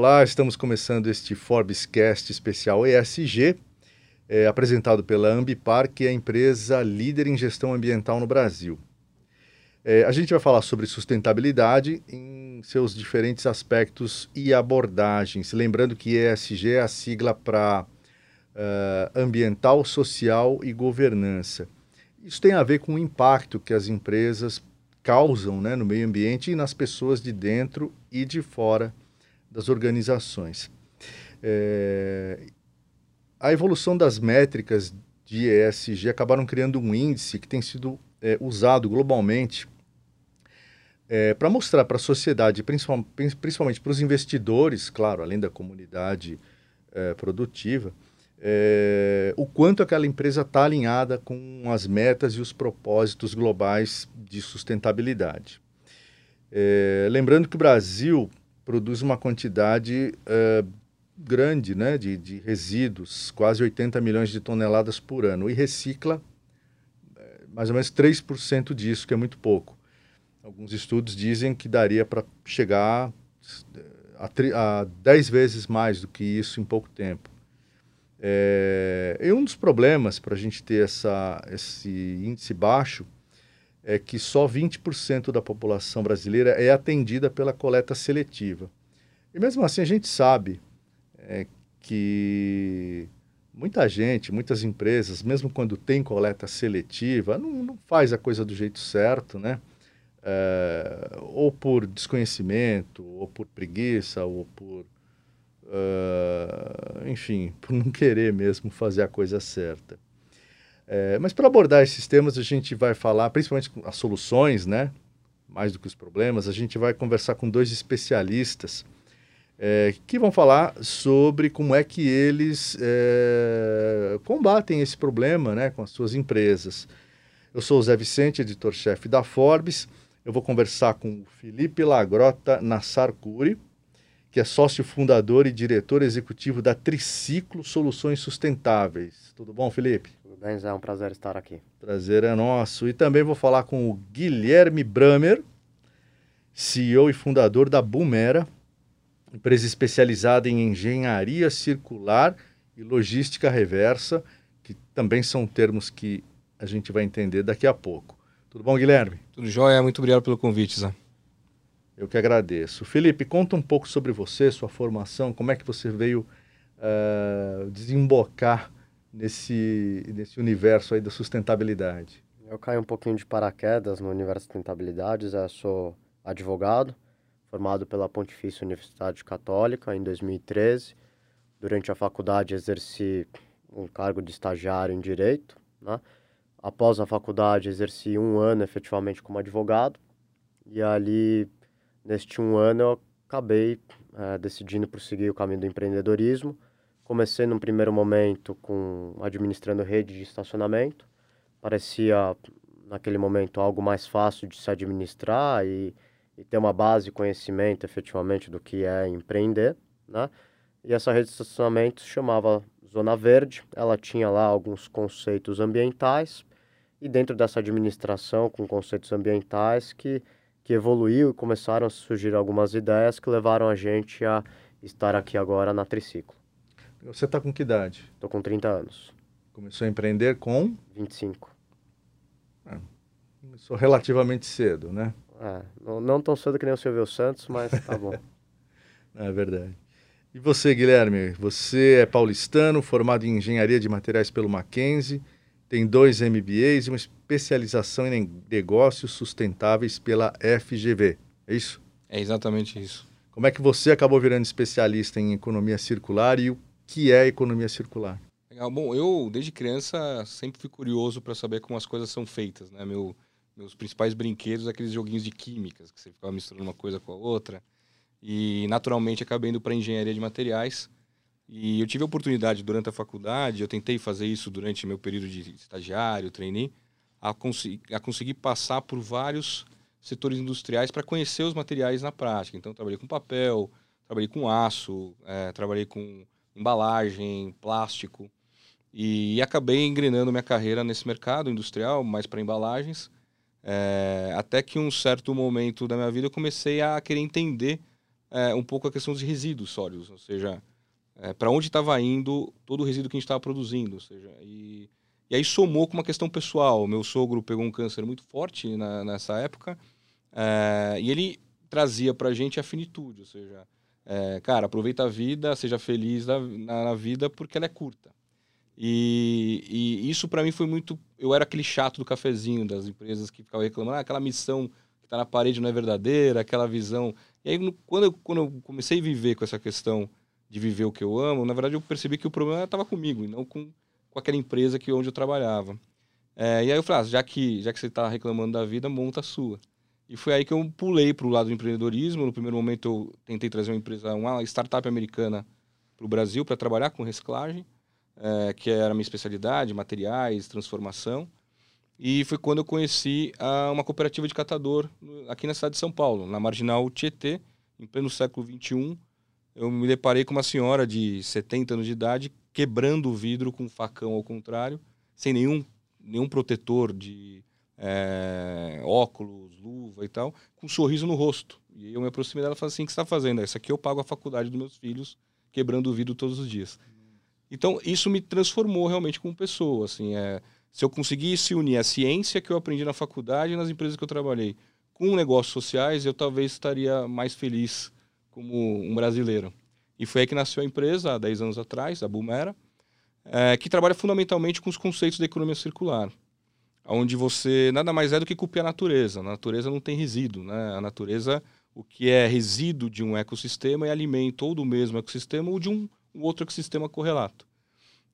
Olá, estamos começando este Forbescast especial ESG, é, apresentado pela Ambipar, que é a empresa líder em gestão ambiental no Brasil. É, a gente vai falar sobre sustentabilidade em seus diferentes aspectos e abordagens. Lembrando que ESG é a sigla para uh, ambiental, social e governança. Isso tem a ver com o impacto que as empresas causam né, no meio ambiente e nas pessoas de dentro e de fora das organizações. É, a evolução das métricas de ESG acabaram criando um índice que tem sido é, usado globalmente é, para mostrar para a sociedade, principalmente, para os investidores, claro, além da comunidade é, produtiva, é, o quanto aquela empresa está alinhada com as metas e os propósitos globais de sustentabilidade. É, lembrando que o Brasil produz uma quantidade é, grande né, de, de, resíduos, quase 80 milhões de toneladas por ano, e recicla é, mais ou menos 3% disso, que é muito pouco. Alguns estudos dizem que daria para chegar é, a, a 10 vezes mais do que isso em pouco tempo. É, e um dos problemas para a gente ter essa, esse índice baixo é que só 20% da população brasileira é atendida pela coleta seletiva. E mesmo assim a gente sabe é, que muita gente, muitas empresas, mesmo quando tem coleta seletiva, não, não faz a coisa do jeito certo, né? É, ou por desconhecimento, ou por preguiça, ou por, uh, enfim, por não querer mesmo fazer a coisa certa. É, mas para abordar esses temas, a gente vai falar, principalmente as soluções, né? Mais do que os problemas, a gente vai conversar com dois especialistas é, que vão falar sobre como é que eles é, combatem esse problema né, com as suas empresas. Eu sou o Zé Vicente, editor-chefe da Forbes. Eu vou conversar com o Felipe Lagrota Nassar-Curi, que é sócio fundador e diretor executivo da Triciclo Soluções Sustentáveis. Tudo bom, Felipe? Zé? É um prazer estar aqui. Prazer é nosso. E também vou falar com o Guilherme Bramer, CEO e fundador da Boomera, empresa especializada em engenharia circular e logística reversa, que também são termos que a gente vai entender daqui a pouco. Tudo bom, Guilherme? Tudo jóia, muito obrigado pelo convite, Zé. Eu que agradeço. Felipe, conta um pouco sobre você, sua formação, como é que você veio uh, desembocar nesse, nesse universo aí da sustentabilidade? Eu caí um pouquinho de paraquedas no universo da sustentabilidade. Eu sou advogado, formado pela Pontifícia Universidade Católica em 2013. Durante a faculdade exerci um cargo de estagiário em Direito. Né? Após a faculdade exerci um ano efetivamente como advogado. E ali, neste um ano, eu acabei é, decidindo prosseguir o caminho do empreendedorismo Comecei num primeiro momento com administrando rede de estacionamento. Parecia naquele momento algo mais fácil de se administrar e, e ter uma base conhecimento efetivamente do que é empreender, né? E essa rede de estacionamento se chamava Zona Verde. Ela tinha lá alguns conceitos ambientais e dentro dessa administração com conceitos ambientais que que evoluiu e começaram a surgir algumas ideias que levaram a gente a estar aqui agora na Triciclo. Você está com que idade? Estou com 30 anos. Começou a empreender com? 25. É, começou relativamente cedo, né? É, não, não tão cedo que nem o Silvio Santos, mas tá bom. é verdade. E você, Guilherme? Você é paulistano, formado em engenharia de materiais pelo Mackenzie, tem dois MBAs e uma especialização em negócios sustentáveis pela FGV. É isso? É exatamente isso. Como é que você acabou virando especialista em economia circular e o que é a economia circular? Legal. Bom, eu desde criança sempre fui curioso para saber como as coisas são feitas, né? Meu, meus principais brinquedos, aqueles joguinhos de químicas que você ficava misturando uma coisa com a outra. E naturalmente acabei indo para engenharia de materiais. E eu tive a oportunidade durante a faculdade, eu tentei fazer isso durante meu período de estagiário, trainee, a, cons a conseguir passar por vários setores industriais para conhecer os materiais na prática. Então, trabalhei com papel, trabalhei com aço, é, trabalhei com embalagem, plástico. E acabei engrenando minha carreira nesse mercado industrial, mais para embalagens. É, até que um certo momento da minha vida eu comecei a querer entender é, um pouco a questão dos resíduos sólidos, ou seja, é, para onde estava indo todo o resíduo que a gente estava produzindo, ou seja, e, e aí somou com uma questão pessoal. Meu sogro pegou um câncer muito forte na, nessa época é, e ele trazia para a gente a finitude, ou seja, é, cara, aproveita a vida, seja feliz na, na, vida porque ela é curta. E, e isso para mim foi muito. Eu era aquele chato do cafezinho das empresas que ficavam reclamando, ah, aquela missão que está na parede não é verdadeira, aquela visão. E aí, quando eu, quando eu comecei a viver com essa questão de viver o que eu amo, na verdade eu percebi que o problema estava comigo e não com, com aquela empresa que onde eu trabalhava. É, e aí eu falei, ah, já que, já que você está reclamando da vida, monta a sua. E foi aí que eu pulei para o lado do empreendedorismo. No primeiro momento, eu tentei trazer uma empresa, uma startup americana para o Brasil para trabalhar com reciclagem, é, que era a minha especialidade, materiais, transformação. E foi quando eu conheci a, uma cooperativa de catador aqui na cidade de São Paulo, na Marginal Tietê, em pleno século XXI. Eu me deparei com uma senhora de 70 anos de idade quebrando o vidro com um facão ao contrário, sem nenhum, nenhum protetor de é, óculos, luva e tal, com um sorriso no rosto. E eu me aproximei dela e falei assim: o que você está fazendo? Isso aqui eu pago a faculdade dos meus filhos, quebrando o vidro todos os dias. Então, isso me transformou realmente como pessoa. Assim, é, se eu conseguisse unir a ciência que eu aprendi na faculdade e nas empresas que eu trabalhei com negócios sociais, eu talvez estaria mais feliz como um brasileiro. E foi aí que nasceu a empresa, há 10 anos atrás, a Bumera, é, que trabalha fundamentalmente com os conceitos da economia circular onde você nada mais é do que copiar a natureza. A natureza não tem resíduo, né? A natureza, o que é resíduo de um ecossistema é alimento ou do mesmo ecossistema ou de um, um outro ecossistema correlato.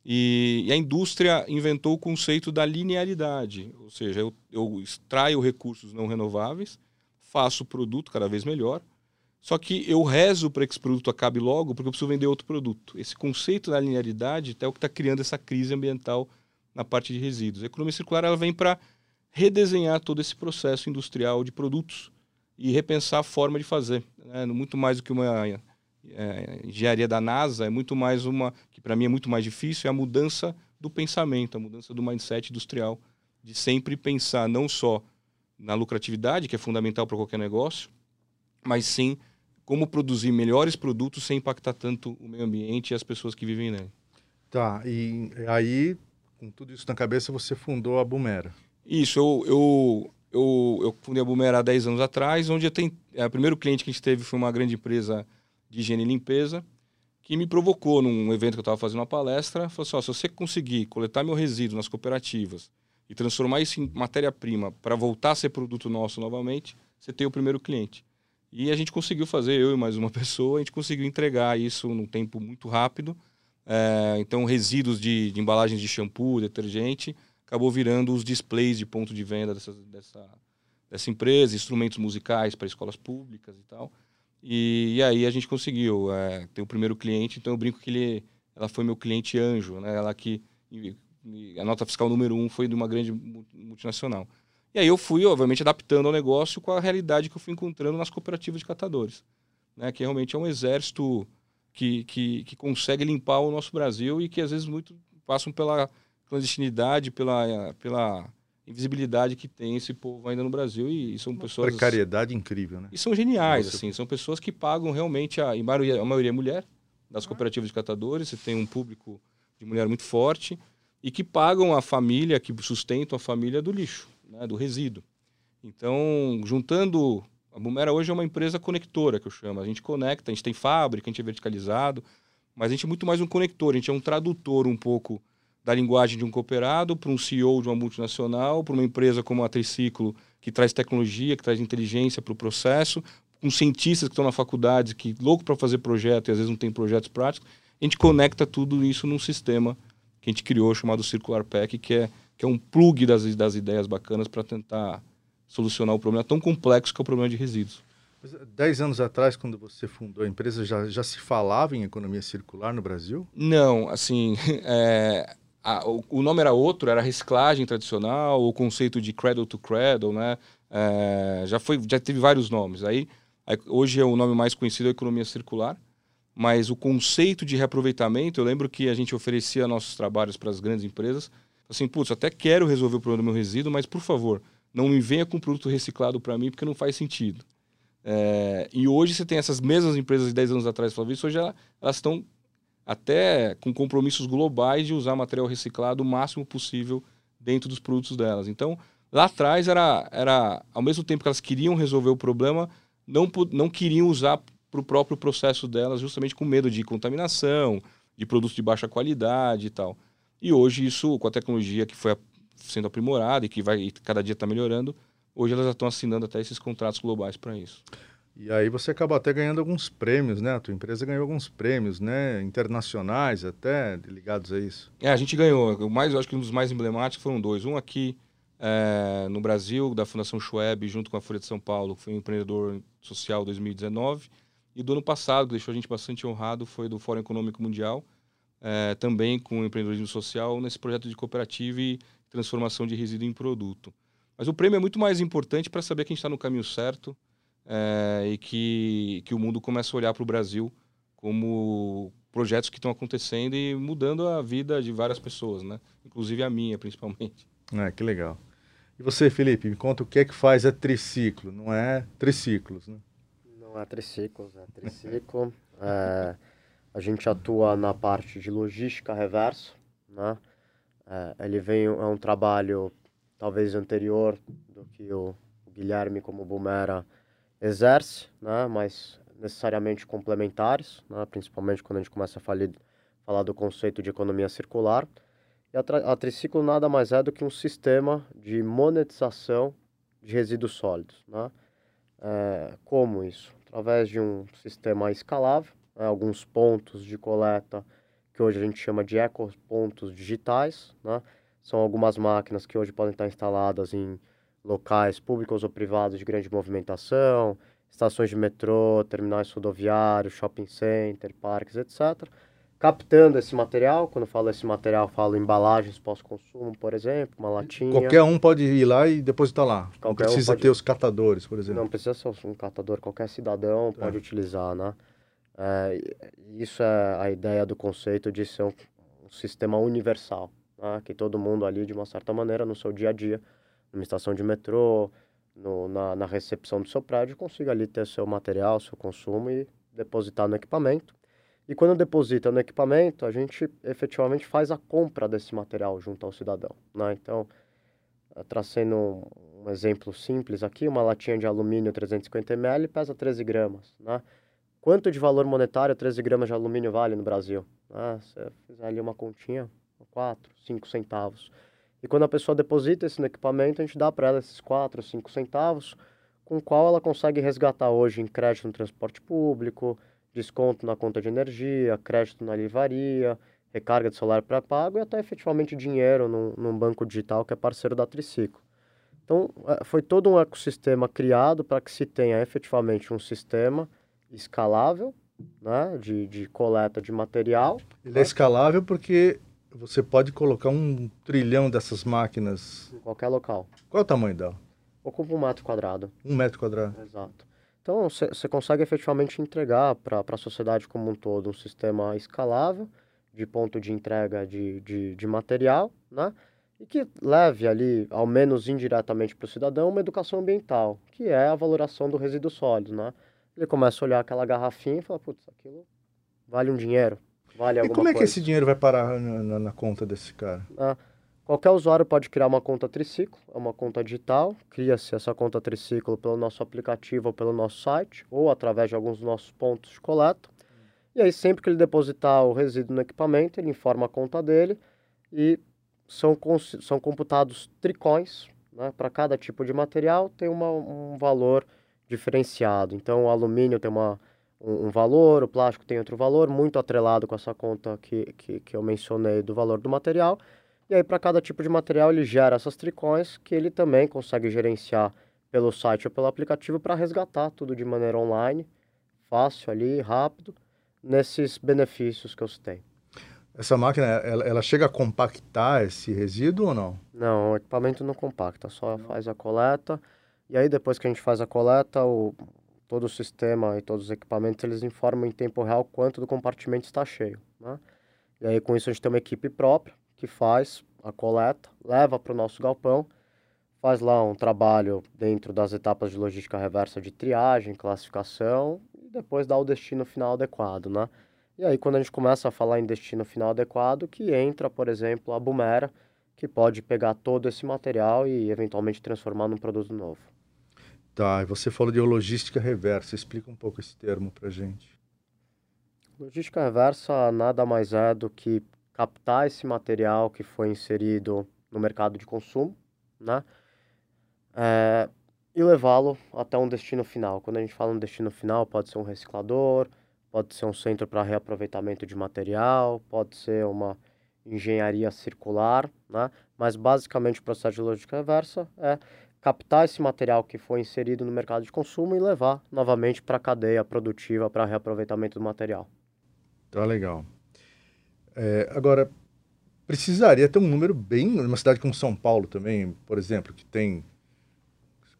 E, e, a indústria inventou o conceito da linearidade, ou seja, eu, eu extraio recursos não renováveis, faço o produto cada vez melhor, só que eu rezo para que esse produto acabe logo porque eu preciso vender outro produto. Esse conceito da linearidade é o que está criando essa crise ambiental na parte de resíduos. A economia circular ela vem para redesenhar todo esse processo industrial de produtos e repensar a forma de fazer. Né? Muito mais do que uma é, engenharia da NASA, é muito mais uma, que para mim é muito mais difícil, é a mudança do pensamento, a mudança do mindset industrial, de sempre pensar não só na lucratividade, que é fundamental para qualquer negócio, mas sim como produzir melhores produtos sem impactar tanto o meio ambiente e as pessoas que vivem nele. Tá, e aí com tudo isso na cabeça, você fundou a Bumera. Isso, eu, eu, eu, eu fundei a Bumera há 10 anos atrás, onde eu tenho, é, o primeiro cliente que a gente teve foi uma grande empresa de higiene e limpeza, que me provocou num evento que eu estava fazendo uma palestra, falou assim, ó, se você conseguir coletar meu resíduo nas cooperativas e transformar isso em matéria-prima para voltar a ser produto nosso novamente, você tem o primeiro cliente. E a gente conseguiu fazer, eu e mais uma pessoa, a gente conseguiu entregar isso num tempo muito rápido, é, então, resíduos de, de, embalagens de shampoo, detergente, acabou virando os displays de ponto de venda dessa, dessa, dessa empresa, instrumentos musicais para escolas públicas e tal. E, e aí a gente conseguiu é, ter o primeiro cliente, então eu brinco que ele, ela foi meu cliente anjo, né? Ela que a nota fiscal número um foi de uma grande multinacional. E aí eu fui, obviamente, adaptando ao negócio com a realidade que eu fui encontrando nas cooperativas de catadores, né? Que realmente é um exército que, que, que consegue limpar o nosso Brasil e que às vezes muito passam pela clandestinidade, pela, pela invisibilidade que tem esse povo ainda no Brasil e, e são pessoas precariedade incrível, né? E são geniais, Você... assim, são pessoas que pagam realmente a, em maioria, a maioria é mulher das cooperativas de catadores, você tem um público de mulher muito forte e que pagam a família, que sustentam a família do lixo, né, do resíduo. Então, juntando a Bumera hoje é uma empresa conectora, que eu chamo. A gente conecta, a gente tem fábrica, a gente é verticalizado, mas a gente é muito mais um conector, a gente é um tradutor um pouco da linguagem de um cooperado para um CEO de uma multinacional, para uma empresa como a Triciclo, que traz tecnologia, que traz inteligência para o processo, com cientistas que estão na faculdade, que louco para fazer projeto e às vezes não tem projetos práticos. A gente conecta tudo isso num sistema que a gente criou chamado Circular Pack, que é, que é um plug das, das ideias bacanas para tentar solucionar o problema tão complexo que é o problema de resíduos. Dez anos atrás, quando você fundou a empresa, já, já se falava em economia circular no Brasil? Não, assim, é, a, o, o, nome era outro, era reciclagem tradicional, o conceito de cradle to cradle, né? É, já, foi, já teve vários nomes. Aí, aí, hoje é o nome mais conhecido é economia circular, mas o conceito de reaproveitamento, eu lembro que a gente oferecia nossos trabalhos para as grandes empresas, assim, putz, até quero resolver o problema do meu resíduo, mas por favor, não me venha com produto reciclado para mim porque não faz sentido. É, e hoje você tem essas mesmas empresas de 10 anos atrás, Flávio, hoje elas estão até com compromissos globais de usar material reciclado o máximo possível dentro dos produtos delas. Então, lá atrás era, era ao mesmo tempo que elas queriam resolver o problema, não, não queriam usar para o próprio processo delas, justamente com medo de contaminação, de produtos de baixa qualidade e tal. E hoje isso, com a tecnologia que foi sendo aprimorada e que vai cada dia está melhorando, hoje elas já estão assinando até esses contratos globais para isso. E aí você acaba até ganhando alguns prêmios, né? A tua empresa ganhou alguns prêmios, né? Internacionais até, ligados a isso. É, a gente ganhou. O mais, eu acho que um dos mais emblemáticos foram dois. Um aqui é, no Brasil, da Fundação Schweb, junto com a Folha de São Paulo, que foi um empreendedor social 2019. E do ano passado, que deixou a gente bastante honrado, foi do Fórum Econômico Mundial, é, também com o empreendedorismo social, nesse projeto de cooperativa e transformação de resíduo em produto. Mas o prêmio é muito mais importante para saber que a gente está no caminho certo é, e que, que o mundo começa a olhar para o Brasil como projetos que estão acontecendo e mudando a vida de várias pessoas, né? Inclusive a minha, principalmente. É, que legal. E você, Felipe, me conta o que é que faz a triciclo, não é triciclos, né? Não é triciclos, é triciclo. é, a gente atua na parte de logística reversa, né? É, ele vem, é um trabalho talvez anterior do que o Guilherme como Bumera exerce, né, mas necessariamente complementares, né, principalmente quando a gente começa a falar, falar do conceito de economia circular. E a, a Triciclo nada mais é do que um sistema de monetização de resíduos sólidos. Né? É, como isso? Através de um sistema escalável, né, alguns pontos de coleta que hoje a gente chama de ecopontos digitais, né? são algumas máquinas que hoje podem estar instaladas em locais públicos ou privados de grande movimentação, estações de metrô, terminais rodoviários, shopping center, parques, etc. Captando esse material, quando falo esse material, falo embalagens pós-consumo, por exemplo, uma latinha. Qualquer um pode ir lá e depositar lá. Qualquer não precisa um pode... ter os catadores, por exemplo. Não precisa ser um catador, qualquer cidadão é. pode utilizar, né? É, isso é a ideia do conceito de ser um, um sistema universal, né? que todo mundo ali, de uma certa maneira, no seu dia a dia, numa estação de metrô, no, na, na recepção do seu prédio, consiga ali ter seu material, seu consumo e depositar no equipamento. E quando deposita no equipamento, a gente efetivamente faz a compra desse material junto ao cidadão. Né? Então, eh, trazendo um, um exemplo simples aqui, uma latinha de alumínio 350 ml pesa 13 gramas. Né? Quanto de valor monetário 13 gramas de alumínio vale no Brasil? Ah, se fizer ali uma continha, 4, 5 centavos. E quando a pessoa deposita esse no equipamento, a gente dá para ela esses 4, 5 centavos, com o qual ela consegue resgatar hoje em crédito no transporte público, desconto na conta de energia, crédito na livraria, recarga de celular pré-pago e até efetivamente dinheiro num, num, banco digital que é parceiro da Triciclo. Então, é, foi todo um ecossistema criado para que se tenha efetivamente um sistema escalável né, de, de coleta de material. Ele é escalável porque você pode colocar um trilhão dessas máquinas. Em qualquer local. Qual é o tamanho dela? Ocupa um metro quadrado. Um metro quadrado. Exato. Então, você consegue efetivamente entregar para a sociedade como um todo um sistema escalável de ponto de entrega de, de, de material, né? E que leve ali, ao menos indiretamente para o cidadão, uma educação ambiental, que é a valoração do resíduo sólido, né? Ele começa a olhar aquela garrafinha e fala, putz, aquilo vale um dinheiro, Vale e como é que esse dinheiro vai parar na, na, na conta desse cara? Ah, qualquer usuário pode criar uma conta triciclo, é uma conta digital. Cria-se essa conta triciclo pelo nosso aplicativo ou pelo nosso site, ou através de alguns dos nossos pontos de coleta. E aí, sempre que ele depositar o resíduo no equipamento, ele informa a conta dele e são, são computados tricões. Né? Para cada tipo de material, tem uma, um valor diferenciado. Então, o alumínio tem uma um, um, valor, o plástico tem outro valor, muito atrelado com essa conta que, que, que eu mencionei do valor do material. E aí, para cada tipo de material, ele gera essas tricões que ele também consegue gerenciar pelo site ou pelo aplicativo para resgatar tudo de maneira online, fácil ali, rápido, nesses benefícios que eu citei. Essa máquina, ela, ela chega a compactar esse resíduo ou não? Não, o equipamento não compacta, só não. faz a coleta. E aí, depois que a gente faz a coleta, o, todo o sistema e todos os equipamentos, eles informam em tempo real quanto do compartimento está cheio. Né? E aí, com isso, a gente tem uma equipe própria que faz a coleta, leva para o nosso galpão, faz lá um trabalho dentro das etapas de logística reversa de triagem, classificação e depois dá o destino final adequado, né? E aí quando a gente começa a falar em destino final adequado, que entra, por exemplo, a Bumera, que pode pegar todo esse material e eventualmente transformar num produto novo. Tá, e você falou de logística reversa, explica um pouco esse termo para gente. Logística reversa nada mais é do que captar esse material que foi inserido no mercado de consumo, né? É, e levá-lo até um destino final. Quando a gente fala um destino final, pode ser um reciclador, pode ser um centro para reaproveitamento de material, pode ser uma engenharia circular, né? Mas basicamente o processo de logística reversa é captar esse material que foi inserido no mercado de consumo e levar novamente para a cadeia produtiva para reaproveitamento do material. Tá legal. É, agora, precisaria ter um número bem. Numa cidade como São Paulo também, por exemplo, que tem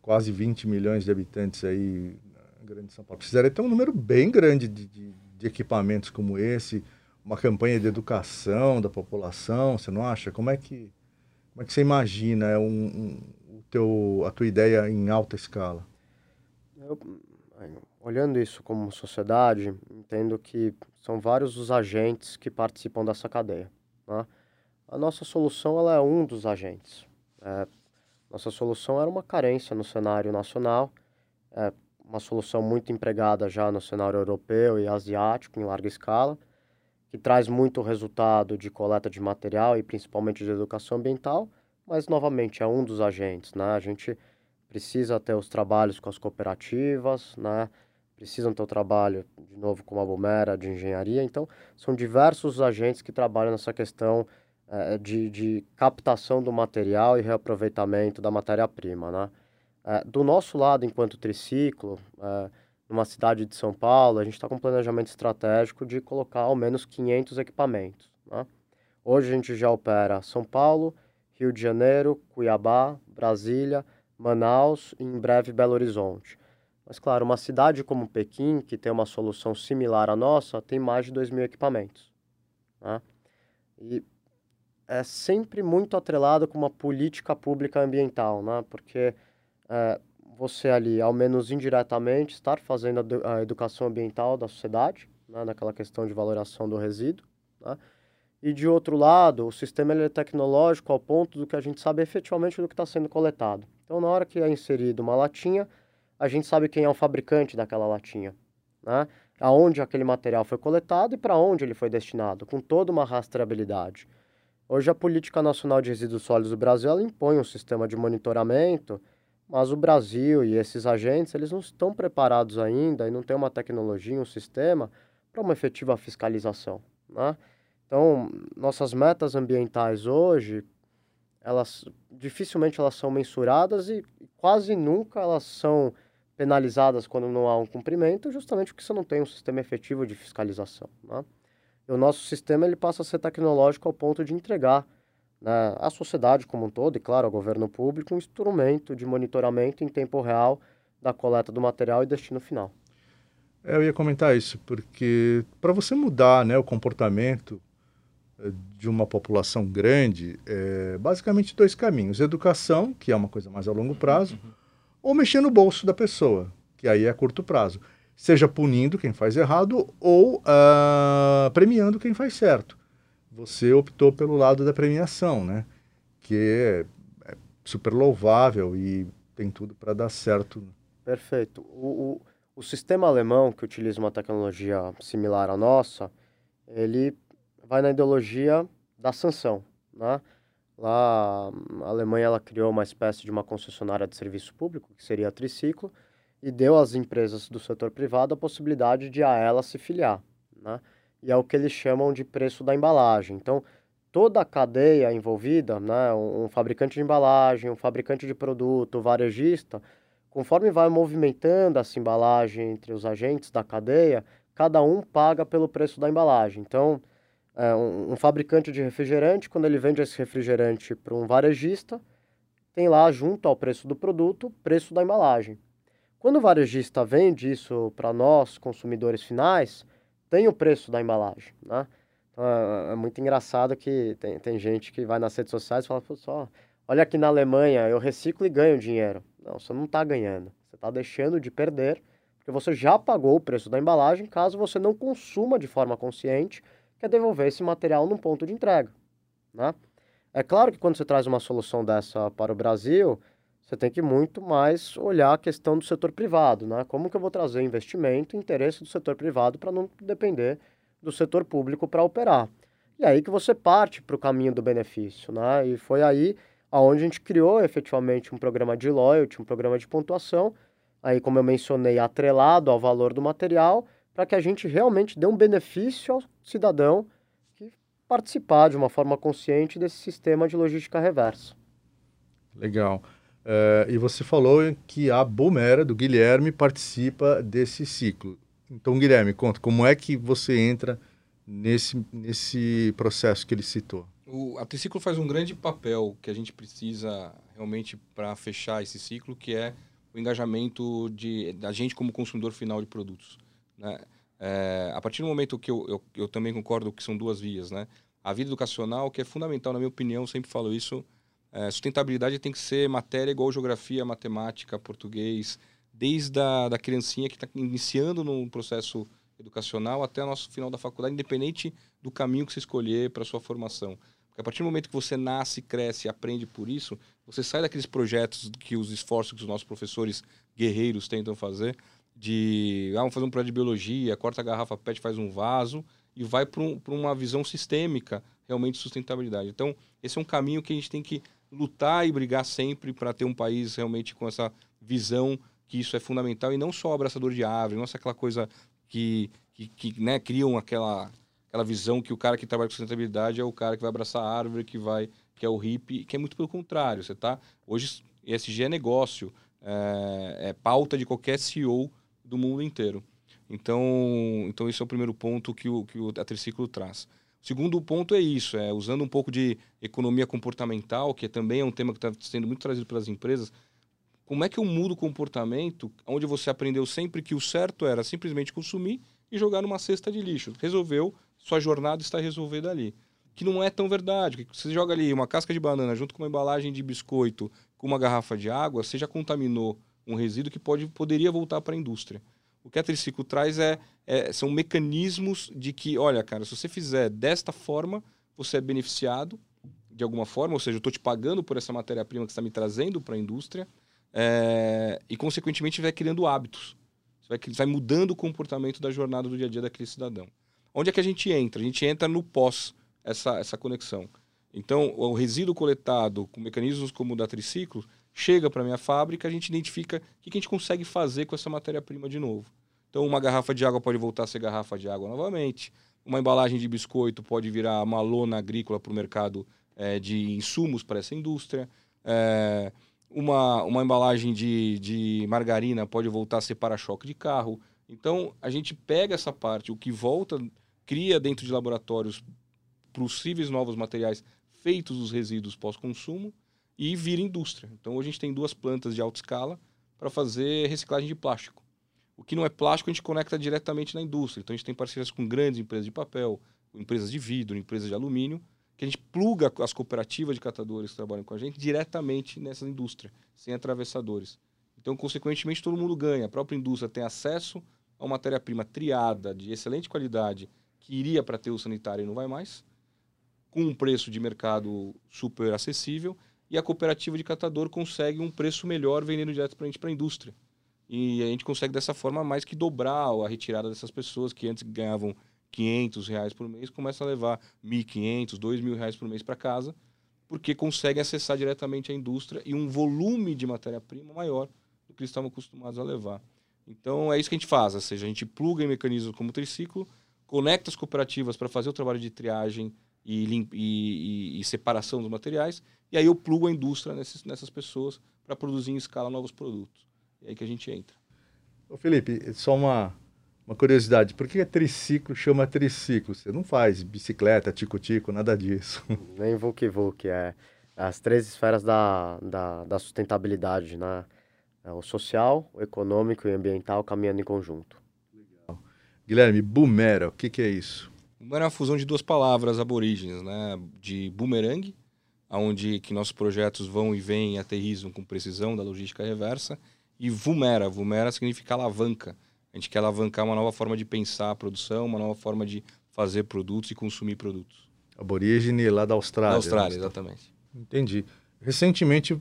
quase 20 milhões de habitantes aí Grande São Paulo. Precisaria ter um número bem grande de, de, de equipamentos como esse, uma campanha de educação da população, você não acha? Como é que, como é que você imagina é um, um teu, a tua ideia em alta escala? Eu, olhando isso como sociedade, entendo que são vários os agentes que participam dessa cadeia. Né? A nossa solução ela é um dos agentes. É, nossa solução era uma carência no cenário nacional, é uma solução muito empregada já no cenário europeu e asiático em larga escala, que traz muito resultado de coleta de material e principalmente de educação ambiental, mas novamente é um dos agentes, né? A gente precisa ter os trabalhos com as cooperativas, né? Precisam ter o trabalho, de novo, com a Bumera, de engenharia. Então, são diversos agentes que trabalham nessa questão é, de, de captação do material e reaproveitamento da matéria-prima, né? É, do nosso lado, enquanto triciclo, é, numa cidade de São Paulo, a gente está com um planejamento estratégico de colocar ao menos 500 equipamentos, né? Hoje a gente já opera São Paulo, Rio de Janeiro, Cuiabá, Brasília, Manaus e em breve Belo Horizonte. Mas, claro, uma cidade como Pequim, que tem uma solução similar à nossa, tem mais de 2 mil equipamentos. Né? E é sempre muito atrelado com uma política pública ambiental, né? porque é, você ali, ao menos indiretamente, estar fazendo a, educação ambiental da sociedade, né? naquela questão de valoração do resíduo, né? E de outro lado, o sistema é tecnológico ao ponto do que a gente sabe efetivamente do que está sendo coletado. Então, na hora que é inserido uma latinha, a gente sabe quem é o fabricante daquela latinha, né? Aonde aquele material foi coletado e para onde ele foi destinado, com toda uma rastreabilidade. Hoje a Política Nacional de Resíduos Sólidos do Brasil impõe um sistema de monitoramento, mas o Brasil e esses agentes eles não estão preparados ainda e não tem uma tecnologia, um sistema para uma efetiva fiscalização, né? Então, nossas metas ambientais hoje, elas dificilmente elas são mensuradas e quase nunca elas são penalizadas quando não há um cumprimento, justamente porque você não tem um sistema efetivo de fiscalização. Né? E o nosso sistema ele passa a ser tecnológico ao ponto de entregar né, sociedade como um todo, e claro, ao governo público, um instrumento de monitoramento em tempo real da coleta do material e destino final. É, eu ia comentar isso, porque para você mudar né, o comportamento de uma população grande, é, basicamente dois caminhos: educação, que é uma coisa mais a longo prazo, uhum. ou mexer no bolso da pessoa, que aí é a curto prazo. Seja punindo quem faz errado ou uh, premiando quem faz certo. Você optou pelo lado da premiação, né? Que é, é super louvável e tem tudo para dar certo. Perfeito. O, o, o sistema alemão, que utiliza uma tecnologia similar à nossa, ele vai na ideologia da sanção, né? Lá, a Alemanha ela criou uma espécie de uma concessionária de serviço público, que seria a Triciclo, e deu às empresas do setor privado a possibilidade de a ela se filiar, né? E é o que eles chamam de preço da embalagem. Então, toda a cadeia envolvida, né, um, fabricante de embalagem, um fabricante de produto, varejista, conforme vai movimentando essa embalagem entre os agentes da cadeia, cada um paga pelo preço da embalagem. Então, é, um, um, fabricante de refrigerante, quando ele vende esse refrigerante para um varejista, tem lá junto ao preço do produto, preço da embalagem. Quando o varejista vende isso para nós, consumidores finais, tem o preço da embalagem, né? Então, é, é, muito engraçado que tem, tem gente que vai nas redes sociais e fala, só, olha aqui na Alemanha, eu reciclo e ganho dinheiro. Não, você não está ganhando. Você está deixando de perder, porque você já pagou o preço da embalagem, caso você não consuma de forma consciente, que é devolver esse material num ponto de entrega. Né? É claro que quando você traz uma solução dessa para o Brasil, você tem que muito mais olhar a questão do setor privado, né? Como que eu vou trazer investimento interesse do setor privado para não depender do setor público para operar. E aí que você parte para o caminho do benefício, né? E foi aí aonde a gente criou efetivamente um programa de loyalty, um programa de pontuação, aí como eu mencionei, atrelado ao valor do material, para que a gente realmente dê um benefício ao cidadão que participar de uma forma consciente desse sistema de logística reversa. Legal. Uh, e você falou que a Bomera, do Guilherme, participa desse ciclo. Então, Guilherme, conta, como é que você entra nesse, nesse processo que ele citou? O, a Triciclo faz um grande papel que a gente precisa realmente para fechar esse ciclo, que é o engajamento de, da gente como consumidor final de produtos. Né? É, a partir do momento que eu, eu, eu, também concordo que são duas vias, né? A vida educacional, que é fundamental, na minha opinião, sempre falo isso, é, sustentabilidade tem que ser matéria igual geografia, matemática, português, desde a da criancinha que está iniciando no processo educacional até o nosso final da faculdade, independente do caminho que você escolher para sua formação. Porque a partir do momento que você nasce, cresce e aprende por isso, você sai daqueles projetos que os esforços que os nossos professores guerreiros tentam fazer, de ah, vamos fazer um projeto de biologia, corta a garrafa PET, faz um vaso, e vai para um, uma visão sistêmica realmente de sustentabilidade. Então, esse é um caminho que a gente tem que lutar e brigar sempre para ter um país realmente com essa visão que isso é fundamental e não só abraçador de árvore, não só aquela coisa que, que, que né, criam aquela, aquela visão que o cara que trabalha com sustentabilidade é o cara que vai abraçar a árvore, que vai que é o hippie, que é muito pelo contrário. Você tá hoje ESG é negócio, é, é pauta de qualquer CEO do mundo inteiro. Então, então esse é o primeiro ponto que o, que o a Triciclo traz. Segundo ponto é isso, é usando um pouco de economia comportamental, que também é um tema que está sendo muito trazido pelas empresas, como é que eu mudo o comportamento onde você aprendeu sempre que o certo era simplesmente consumir e jogar numa cesta de lixo? Resolveu, sua jornada está resolvida ali. Que não é tão verdade. Você joga ali uma casca de banana junto com uma embalagem de biscoito, com uma garrafa de água, você já contaminou um resíduo que pode, poderia voltar para a indústria. O que a Triciclo traz é, é, são mecanismos de que, olha, cara, se você fizer desta forma, você é beneficiado de alguma forma, ou seja, eu estou te pagando por essa matéria-prima que está me trazendo para a indústria, é, e, consequentemente, vai criando hábitos. Você vai, vai mudando o comportamento da jornada do dia a dia daquele cidadão. Onde é que a gente entra? A gente entra no pós, essa, essa conexão. Então, o resíduo coletado com mecanismos como o da Triciclo chega para minha fábrica, a gente identifica o que a gente consegue fazer com essa matéria-prima de novo. Então, uma garrafa de água pode voltar a ser garrafa de água novamente. Uma embalagem de biscoito pode virar uma lona agrícola para o mercado é, de insumos para essa indústria. É, uma, uma embalagem de, de margarina pode voltar a ser para-choque de carro. Então, a gente pega essa parte, o que volta, cria dentro de laboratórios possíveis novos materiais feitos dos resíduos pós-consumo e vira indústria. Então, hoje a gente tem duas plantas de alta escala para fazer reciclagem de plástico. O que não é plástico, a gente conecta diretamente na indústria. Então, a gente tem parcerias com grandes empresas de papel, empresas de vidro, empresas de alumínio, que a gente pluga as cooperativas de catadores que trabalham com a gente diretamente nessa indústria, sem atravessadores. Então, consequentemente, todo mundo ganha. A própria indústria tem acesso a uma matéria-prima triada, de excelente qualidade, que iria para ter o sanitário e não vai mais, com um preço de mercado super acessível, e a cooperativa de catador consegue um preço melhor vendendo direto para a gente para a indústria. E a gente consegue dessa forma mais que dobrar a retirada dessas pessoas que antes ganhavam 500 reais por mês, começa a levar 1.500, 2.000 reais por mês para casa, porque consegue acessar diretamente a indústria e um volume de matéria-prima maior do que eles estavam acostumados a levar. Então é isso que a gente faz, ou seja, a gente pluga em mecanismos como o triciclo, conecta as cooperativas para fazer o trabalho de triagem e, e, e, e, separação dos materiais, e aí eu plugo a indústria nesses, nessas pessoas para produzir em escala novos produtos. É aí que a gente entra. Ô Felipe, só uma, uma curiosidade, por que a triciclo chama triciclo? Você não faz bicicleta, tico-tico, nada disso. Nem Vuk-Vuk, é as três esferas da, da, da sustentabilidade, né? É o social, o econômico e o ambiental caminhando em conjunto. Legal. Guilherme, Boomera, o que, que é isso? Boomerang é uma fusão de duas palavras aborígenes, né? De boomerang, onde que nossos projetos vão e vêm e aterrizam com precisão da logística reversa. E Vumera, Vumera significa alavanca. A gente quer alavancar uma nova forma de pensar a produção, uma nova forma de fazer produtos e consumir produtos. Aborígene lá da Austrália. Da Austrália, né? exatamente. Entendi. Recentemente,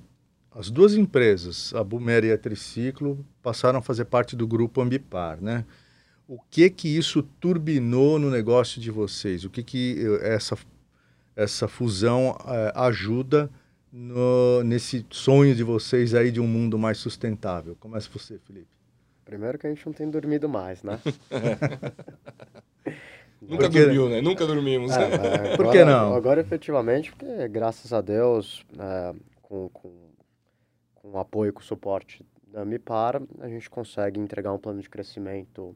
as duas empresas, a Bumera e a Triciclo, passaram a fazer parte do grupo Ambipar, né? O que que isso turbinou no negócio de vocês? O que que eh, essa, essa fusão é, ajuda no, nesse sonho de vocês aí de um mundo mais sustentável? Começa você, Felipe. Primeiro que a gente não tem dormido mais, né? Nunca porque... dormiu, né? Nunca dormimos. É, é, agora, Por que não? Agora, efetivamente, porque graças a Deus, é, com, com, com o apoio e com o suporte da MIPAR, a gente consegue entregar um plano de crescimento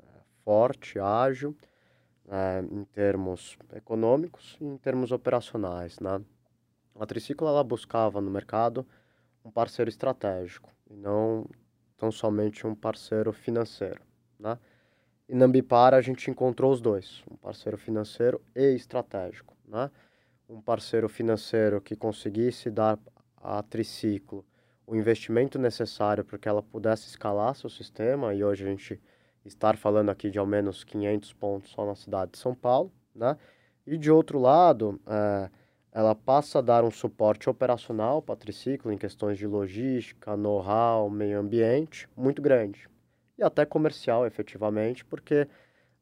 é, forte, ágil, é, em termos econômicos e em termos operacionais, né? A Triciclo, ela buscava no mercado um parceiro estratégico e não tão somente um parceiro financeiro, né? E na Ambipar a gente encontrou os dois, um parceiro financeiro e estratégico, né? Um parceiro financeiro que conseguisse dar à Triciclo o investimento necessário para que ela pudesse escalar seu sistema, e hoje a gente estar falando aqui de ao menos 500 pontos só na cidade de São Paulo, né? E de outro lado, é, ela passa a dar um suporte operacional para a Triciclo em questões de logística, know-how, meio ambiente, muito grande e até comercial, efetivamente, porque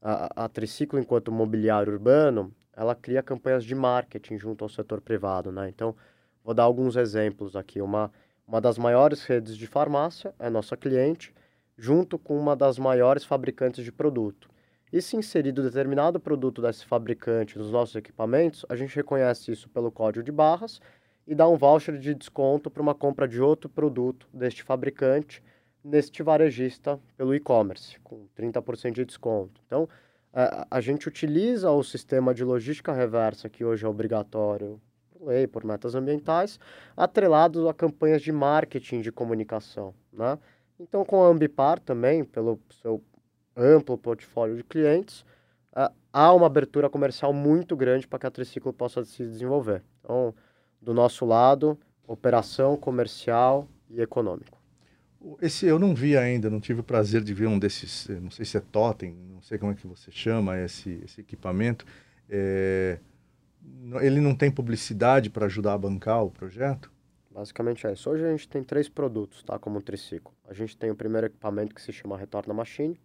a, a Triciclo, enquanto mobiliário urbano, ela cria campanhas de marketing junto ao setor privado, né? Então, vou dar alguns exemplos aqui. Uma, uma das maiores redes de farmácia é nossa cliente, junto com uma das maiores fabricantes de produto. E se inserido determinado produto desse fabricante nos nossos equipamentos, a gente reconhece isso pelo código de barras e dá um voucher de desconto para uma compra de outro produto deste fabricante neste varejista pelo e-commerce, com 30% de desconto. Então, a, gente utiliza o sistema de logística reversa, que hoje é obrigatório por lei, por metas ambientais, atrelado a campanhas de marketing de comunicação. Né? Então, com a Ambipar também, pelo seu amplo portfólio de clientes, há uma abertura comercial muito grande para que a Triciclo possa se desenvolver. Então, do nosso lado, operação comercial e econômico. Esse eu não vi ainda, não tive o prazer de ver um desses, eh, não sei se é totem, não sei como é que você chama esse, esse equipamento. É, ele não tem publicidade para ajudar a bancar o projeto? Basicamente é isso. Hoje a gente tem três produtos, tá? Como um triciclo. A gente tem o primeiro equipamento que se chama Retorna Machine.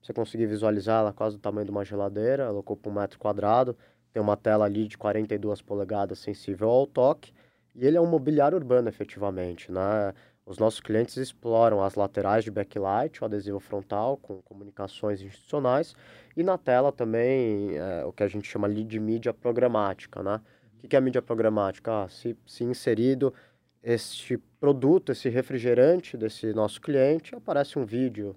Você conseguir visualizar ela quase do tamanho de uma geladeira, ela ocupa um metro quadrado, tem uma tela ali de 42 polegadas sensível ao toque, e ele é um mobiliário urbano efetivamente, né? Os nossos clientes exploram as laterais de backlight, o adesivo frontal com comunicações institucionais e na tela também é, o que a gente chama ali de mídia programática, né? O que é mídia programática? Ah, se, se inserido este produto, esse refrigerante desse nosso cliente, aparece um vídeo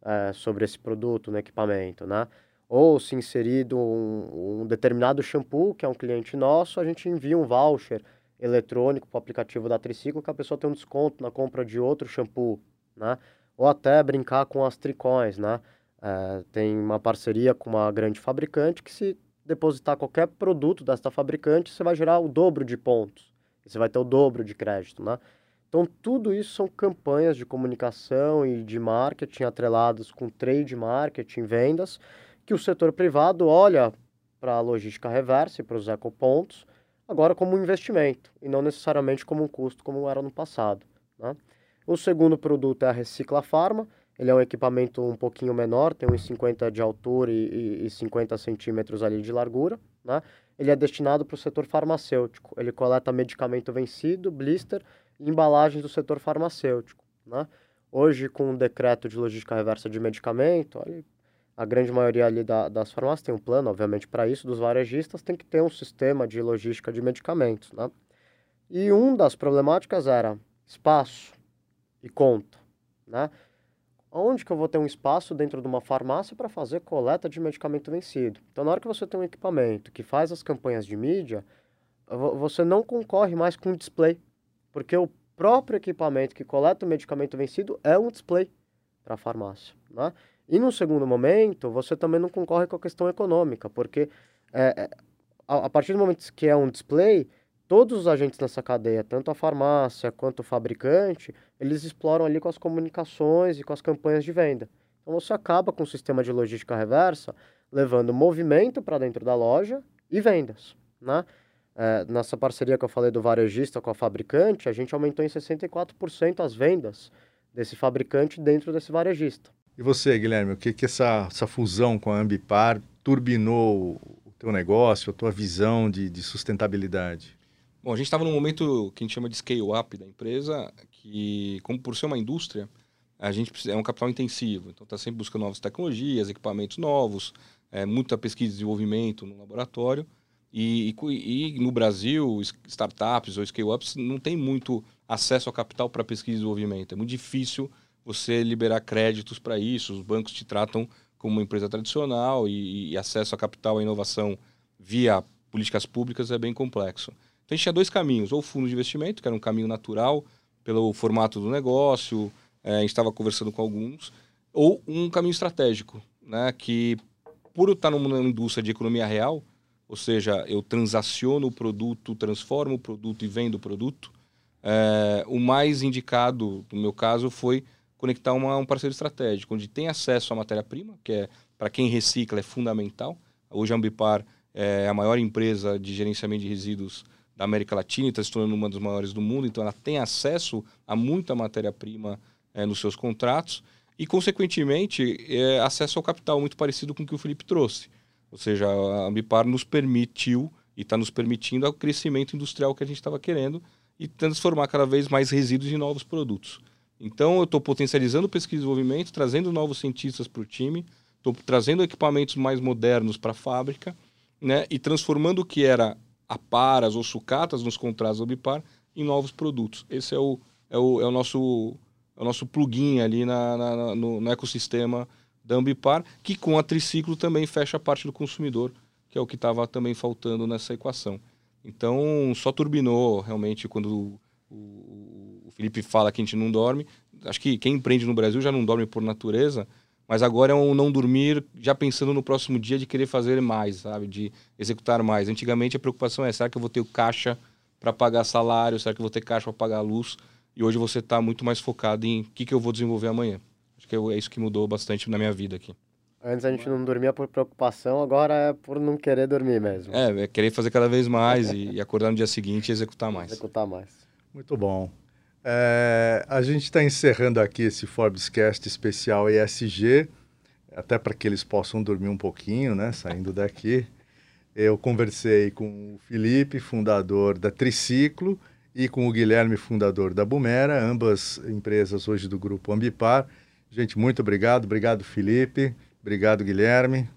é, sobre esse produto no equipamento, né? Ou se inserido um, um determinado shampoo, que é um cliente nosso, a gente envia um voucher eletrônico para o aplicativo da Triciclo que a pessoa tem um desconto na compra de outro shampoo, né? Ou até brincar com as tricões, né? É, tem uma parceria com uma grande fabricante que se depositar qualquer produto desta fabricante, você vai gerar o dobro de pontos. Você vai ter o dobro de crédito, né? Então, tudo isso são campanhas de comunicação e de marketing atreladas com trade marketing, vendas, que o setor privado olha para a logística reversa e para os ecopontos agora como um investimento e não necessariamente como um custo como era no passado. Né? O segundo produto é a Recicla Farma, ele é um equipamento um pouquinho menor, tem uns 50 de altura e, e 50 centímetros ali de largura. Né? Ele é destinado para o setor farmacêutico, ele coleta medicamento vencido, blister e embalagens do setor farmacêutico. Né? Hoje, com o decreto de logística reversa de medicamento, ele a grande maioria ali da, das farmácias tem um plano, obviamente, para isso, dos varejistas tem que ter um sistema de logística de medicamentos, né? E uma das problemáticas era espaço e conta, né? Onde que eu vou ter um espaço dentro de uma farmácia para fazer coleta de medicamento vencido? Então, na hora que você tem um equipamento que faz as campanhas de mídia, você não concorre mais com o display, porque o próprio equipamento que coleta o medicamento vencido é um display para a farmácia, né? E no segundo momento, você também não concorre com a questão econômica, porque é, é a, a, partir do momento que é um display, todos os agentes nessa cadeia, tanto a farmácia quanto o fabricante, eles exploram ali com as comunicações e com as campanhas de venda. Então você acaba com o sistema de logística reversa levando movimento para dentro da loja e vendas, né? É, nessa parceria que eu falei do varejista com a fabricante, a gente aumentou em 64% as vendas desse fabricante dentro desse varejista. E você, Guilherme, o que que essa, essa fusão com a Ambipar turbinou o teu negócio, a tua visão de, de sustentabilidade? Bom, a gente estava num momento que a gente chama de scale-up da empresa, que, como por ser uma indústria, a gente precisa, é um capital intensivo. Então, está sempre buscando novas tecnologias, equipamentos novos, é, muita pesquisa e desenvolvimento no laboratório. E, e, e no Brasil, startups ou scale-ups não tem muito acesso ao capital para pesquisa e desenvolvimento. É muito difícil você liberar créditos para isso. Os bancos te tratam como uma empresa tradicional e, e acesso a capital e inovação via políticas públicas é bem complexo. Então a gente tinha dois caminhos, ou fundo de investimento, que era um caminho natural pelo formato do negócio, é, a gente estava conversando com alguns, ou um caminho estratégico, né, que por estar numa indústria de economia real, ou seja, eu transaciono o produto, transformo o produto e vendo o produto, é, o mais indicado, no meu caso, foi conectar uma, um parceiro estratégico, onde tem acesso à matéria-prima, que é para quem recicla é fundamental. Hoje a Ambipar é a maior empresa de gerenciamento de resíduos da América Latina e está se tornando uma das maiores do mundo, então ela tem acesso a muita matéria-prima é, nos seus contratos e, consequentemente, é, acesso ao capital muito parecido com o que o Felipe trouxe. Ou seja, a Ambipar nos permitiu e está nos permitindo o crescimento industrial que a gente estava querendo e transformar cada vez mais resíduos em novos produtos. Então, eu estou potencializando pesquisa e desenvolvimento, trazendo novos cientistas para o time, estou trazendo equipamentos mais modernos para a fábrica né, e transformando o que era aparas ou sucatas nos contratos do Ambipar em novos produtos. Esse é o, é o, é o, nosso, é o nosso plugin ali na, na no, no, ecossistema da Ambipar, que com a Triciclo também fecha a parte do consumidor, que é o que estava também faltando nessa equação. Então, só turbinou realmente quando o, o, o Felipe fala que a gente não dorme. Acho que quem empreende no Brasil já não dorme por natureza, mas agora é um não dormir já pensando no próximo dia de querer fazer mais, sabe? De executar mais. Antigamente a preocupação é: será que eu vou ter caixa para pagar salário? Será que eu vou ter caixa para pagar luz? E hoje você está muito mais focado em o que, que eu vou desenvolver amanhã. Acho que é isso que mudou bastante na minha vida aqui. Antes a gente não dormia por preocupação, agora é por não querer dormir mesmo. É, é querer fazer cada vez mais e, e acordar no dia seguinte e executar mais. Executar mais. Muito bom. É, a gente está encerrando aqui esse Forbescast especial ESG, até para que eles possam dormir um pouquinho, né, saindo daqui. Eu conversei com o Felipe, fundador da Triciclo, e com o Guilherme, fundador da Bumera, ambas empresas hoje do grupo Ambipar. Gente, muito obrigado. Obrigado, Felipe. Obrigado, Guilherme.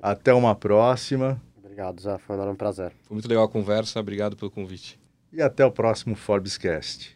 Até uma próxima. Obrigado, Zé. Foi um prazer. Foi muito legal a conversa. Obrigado pelo convite. E até o próximo Forbescast.